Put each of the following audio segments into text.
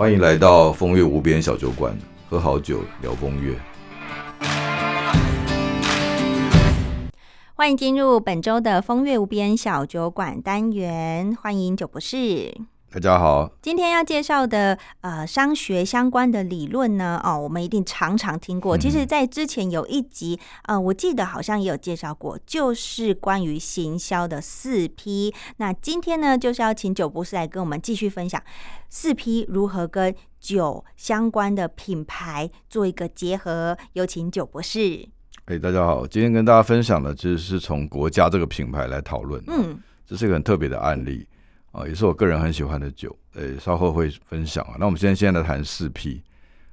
欢迎来到风月无边小酒馆，喝好酒聊风月。欢迎进入本周的风月无边小酒馆单元，欢迎酒博士。大家好，今天要介绍的呃商学相关的理论呢，哦，我们一定常常听过。其实，在之前有一集，呃，我记得好像也有介绍过，就是关于行销的四 P。那今天呢，就是要请九博士来跟我们继续分享四 P 如何跟酒相关的品牌做一个结合。有请九博士。哎，大家好，今天跟大家分享的其实是从国家这个品牌来讨论。嗯，这是一个很特别的案例。啊，也是我个人很喜欢的酒，呃，稍后会分享啊。那我们现在现在来谈四 P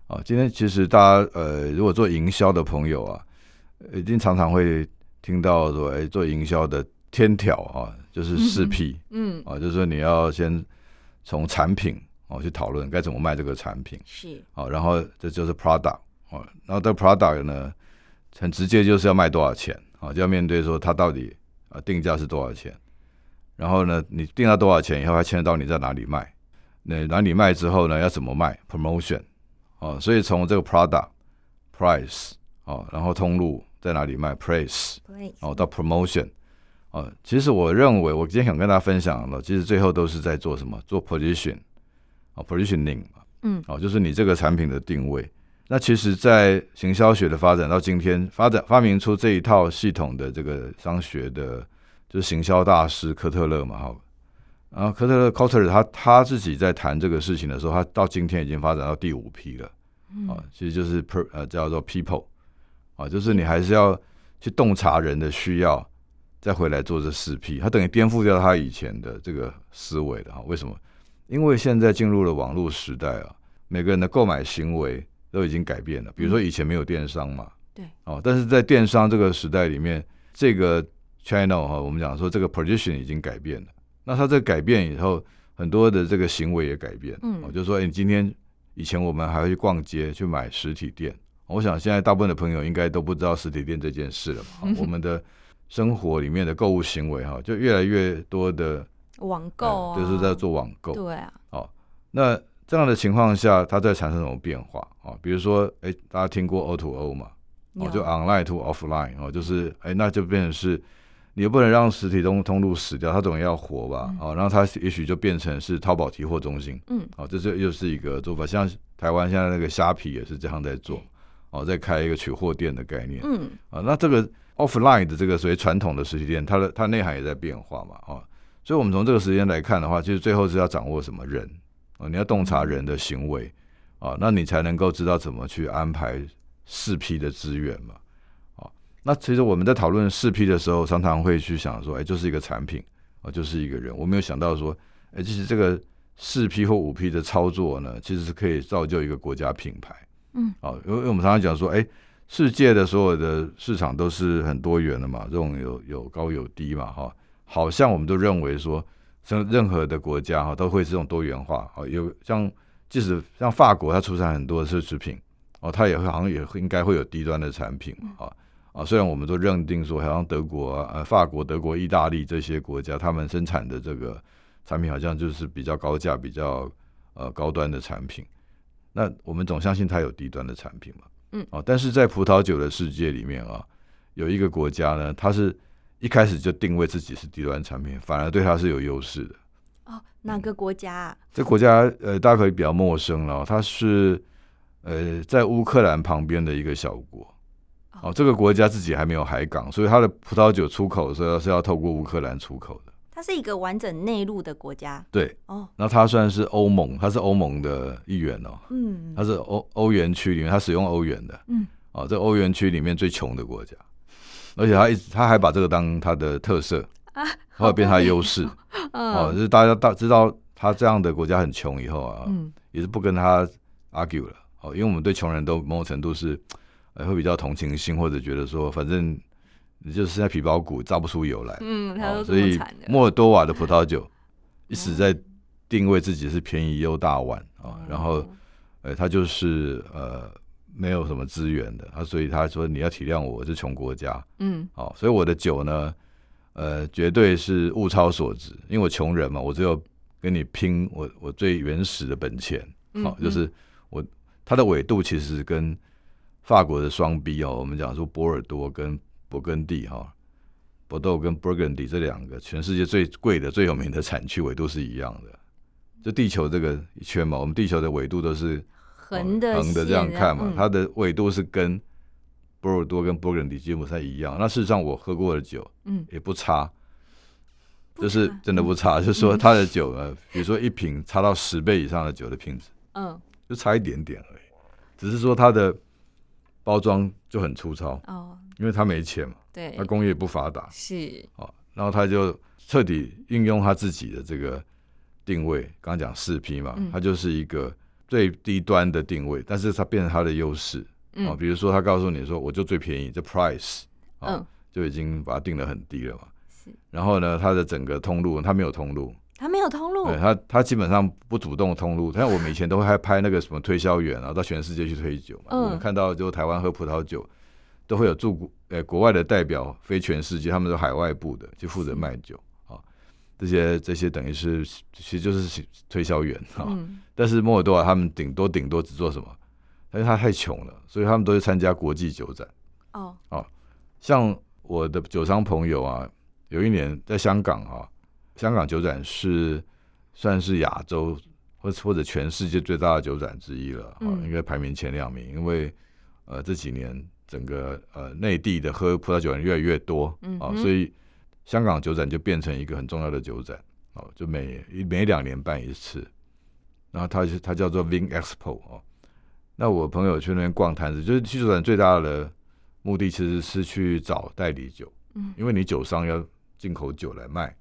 啊。今天其实大家呃，如果做营销的朋友啊，一定常常会听到说，哎，做营销的天条啊，就是四 P，嗯，啊，就是说你要先从产品哦去讨论该怎么卖这个产品，是，啊，然后这就是 product 啊，然后这 product 呢，很直接就是要卖多少钱啊，就要面对说它到底啊定价是多少钱。然后呢，你定到多少钱以后，还牵扯到你在哪里卖。那哪里卖之后呢，要怎么卖？promotion 哦，所以从这个 product price 哦，然后通路在哪里卖？price 哦，到 promotion 哦，其实我认为，我今天想跟大家分享的，其实最后都是在做什么？做 position 哦，positioning 嗯，哦，就是你这个产品的定位。那其实，在行销学的发展到今天，发展发明出这一套系统的这个商学的。就是行销大师科特勒嘛，哈，然后科特勒 Cotter 他他自己在谈这个事情的时候，他到今天已经发展到第五批了，啊，其实就是 per 呃叫做 people，啊，就是你还是要去洞察人的需要，再回来做这四批。他等于颠覆掉他以前的这个思维的哈。为什么？因为现在进入了网络时代啊，每个人的购买行为都已经改变了。比如说以前没有电商嘛，对，哦，但是在电商这个时代里面，这个 channel 哈，我们讲说这个 position 已经改变了，那它这改变以后，很多的这个行为也改变。嗯，我就说，哎，你今天以前我们还会去逛街去买实体店，我想现在大部分的朋友应该都不知道实体店这件事了嘛。我们的生活里面的购物行为哈，就越来越多的网购，就是在做网购。对啊。哦，那这样的情况下，它在产生什么变化啊？比如说，哎，大家听过 O to O 嘛？哦，就 online to offline 哦，就是哎，那就变成是。你又不能让实体通通路死掉，它总要活吧？哦，然后它也许就变成是淘宝提货中心。嗯，哦，这是又是一个做法。像台湾现在那个虾皮也是这样在做，哦，在开一个取货店的概念。嗯，啊，那这个 offline 的这个所谓传统的实体店，它的它内涵也在变化嘛？哦，所以我们从这个时间来看的话，其实最后是要掌握什么人啊？你要洞察人的行为啊，那你才能够知道怎么去安排四批的资源嘛。那其实我们在讨论四 P 的时候，常常会去想说，哎，就是一个产品啊，就是一个人。我没有想到说，哎，其实这个四 P 或五 P 的操作呢，其实是可以造就一个国家品牌。嗯，啊，因为因为我们常常讲说，哎，世界的所有的市场都是很多元的嘛，这种有有高有低嘛，哈，好像我们都认为说，像任何的国家哈，都会这种多元化啊，有像即使像法国，它出产很多奢侈品哦，它也会好像也应该会有低端的产品啊。啊，虽然我们都认定说，好像德国啊、呃、法国、德国、意大利这些国家，他们生产的这个产品好像就是比较高价、比较呃高端的产品。那我们总相信它有低端的产品嘛？嗯。哦，但是在葡萄酒的世界里面啊，有一个国家呢，它是一开始就定位自己是低端产品，反而对它是有优势的。哦，哪个国家？这国家呃，大家可以比较陌生了。它是呃，在乌克兰旁边的一个小国。哦，这个国家自己还没有海港，所以它的葡萄酒出口时候是要透过乌克兰出口的。它是一个完整内陆的国家。对，哦，那它算是欧盟，它是欧盟的一员哦。嗯，它是欧欧元区里面，它使用欧元的。嗯，哦，这欧元区里面最穷的国家，而且它一直它还把这个当它的特色啊，或者变它的优势。哦，就是大家大知道它这样的国家很穷以后啊，嗯，也是不跟他 argue 了。哦，因为我们对穷人都某种程度是。会比较同情心，或者觉得说，反正你就是在皮包骨榨不出油来，嗯，所以莫尔多瓦的葡萄酒一直在定位自己是便宜又大碗啊，然后，呃，他就是呃没有什么资源的，他所以他说你要体谅我是穷国家，嗯，好，所以我的酒呢，呃，绝对是物超所值，因为我穷人嘛，我只有跟你拼我我最原始的本钱，好、嗯就是我它的纬度其实跟法国的双 B 哦，我们讲说波尔多跟勃艮第哈、博豆跟 Burgundy 这两个全世界最贵的、最有名的产区纬度是一样的。就地球这个一圈嘛，我们地球的纬度都是横的横的这样看嘛，嗯它的纬度是跟波尔多跟勃艮第基本上一样。那事实上我喝过的酒嗯，也不差，就是真的不差。就是说它的酒呢，比如说一瓶差到十倍以上的酒的品质，嗯就差一点点而已。只是说它的包装就很粗糙，哦，因为他没钱嘛，对。他，工业不发达。是。啊，然后他就彻底运用他自己的这个定位，刚刚讲四 P 嘛嗯，它就是一个最低端的定位，但是它变成他的优势。啊。嗯比如说，他告诉你说，我就最便宜，这 price 啊嗯，就已经把它定得很低了嘛。是，然后呢，它的整个通路，它没有通路，它没有通路对，他，他基本上不主动通路。像我们以前都会还拍那个什么推销员啊，到全世界去推酒嘛。嗯我们看到就台湾喝葡萄酒，都会有驻国呃国外的代表飞全世界，他们是海外部的，就负责卖酒啊。这些这些等于是其实就是推销员啊。嗯 但是摩尔多瓦他们顶多顶多只做什么？因为他太穷了，所以他们都是参加国际酒展。哦像我的酒商朋友啊，有一年在香港啊，香港酒展是算是亚洲或或者全世界最大的酒展之一了啊，嗯应该排名前两名。因为呃这几年整个呃内地的喝葡萄酒人越来越多啊，所以香港酒展就变成一个很重要的酒展哦，就每每两年办一次。然后它是它叫做 Vin Expo 哦。那我朋友去那边逛摊子，就是去酒展最大的目的其实是去找代理酒，嗯因为你酒商要进口酒来卖。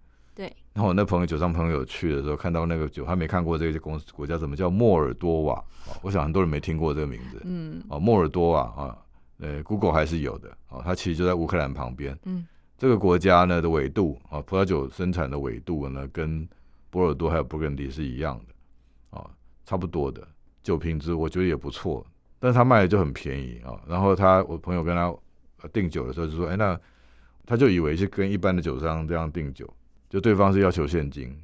对。然后我那朋友酒商朋友去的时候，看到那个酒，他没看过这个公司国家怎么叫莫尔多瓦哦，我想很多人没听过这个名字嗯哦，莫尔多瓦啊，呃，Google 还是有的哦，它其实就在乌克兰旁边。嗯这个国家呢的纬度啊，葡萄酒生产的纬度呢，跟波尔多还有勃艮第是一样的啊，差不多的酒品质，我觉得也不错，但是他卖的就很便宜啊。然后他我朋友跟他呃订酒的时候就说，哎，那他就以为是跟一般的酒商这样订酒，就对方是要求现金。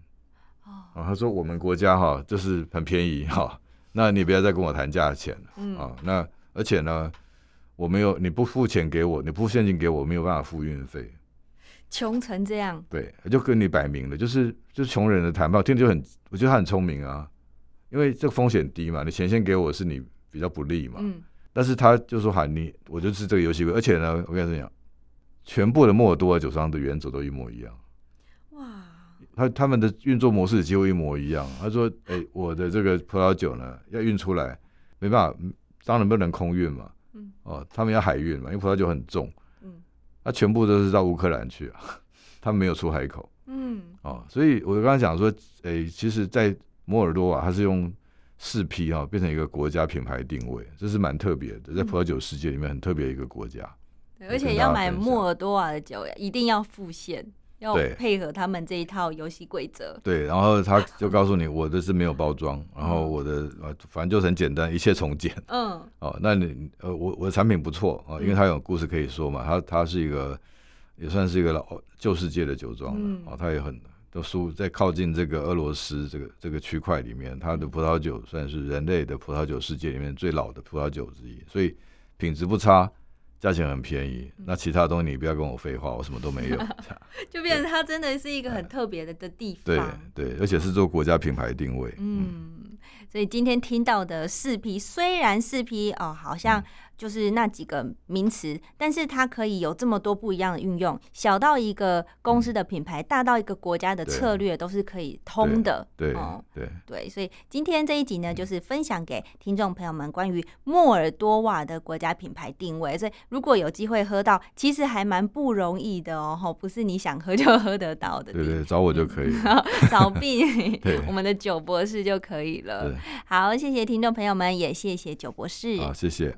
哦。啊。他说我们国家哈就是很便宜哈，那你不要再跟我谈价钱了。嗯。啊。那而且呢，我没有你不付钱给我，你不付现金给我，我没有办法付运费。穷成这样，对，就跟你摆明了，就是就是穷人的谈判，我听着就很，我觉得他很聪明啊，因为这个风险低嘛，你钱先给我是你比较不利嘛，嗯。但是他就说喊你，我就是这个游戏规则，而且呢，我跟你讲，全部的莫尔多尔酒商的原则都一模一样，哇他他们的运作模式几乎一模一样。他说，哎、我的这个葡萄酒呢要运出来，没办法，嗯当然不能空运嘛，嗯。哦，他们要海运嘛，因为葡萄酒很重，嗯。他全部都是到乌克兰去啊，他们没有出海口。嗯。哦，所以我刚刚讲说，哎、其实，在摩尔多瓦，它是用四批哈、变成一个国家品牌定位，这是蛮特别的，在葡萄酒世界里面很特别的一个国家。对而且要买摩尔多瓦的酒，一定要付现，要配合他们这一套游戏规则。对，然后他就告诉你，我的是没有包装，然后嗯我的呃，反正就很简单，一切从简。嗯哦，那你呃，我我的产品不错啊、哦，因为它有故事可以说嘛，它它是一个也算是一个老旧世界的酒庄了、嗯哦，它也很都输在靠近这个俄罗斯这个这个区块里面，它的葡萄酒算是人类的葡萄酒世界里面最老的葡萄酒之一，所以品质不差。价钱很便宜，那其他东西你不要跟我废话，我什么都没有。就变成它真的是一个很特别的的地对方。对对，而且是做国家品牌定位。嗯，所以今天听到的四批虽然四批哦，好像就是那几个名词，但是它可以有这么多不一样的运用，小到一个公司的品牌，大到一个国家的策略，都是可以通的。对哦，对，对，所以今天这一集呢，就是分享给听众朋友们关于莫尔多瓦的国家品牌定位。所以如果有机会喝到，其实还蛮不容易的哦，吼不是你想喝就喝得到的对对，找我就可以。找必 对我们的酒博士就可以了。好，谢谢听众朋友们，也谢谢酒博士。好，谢谢。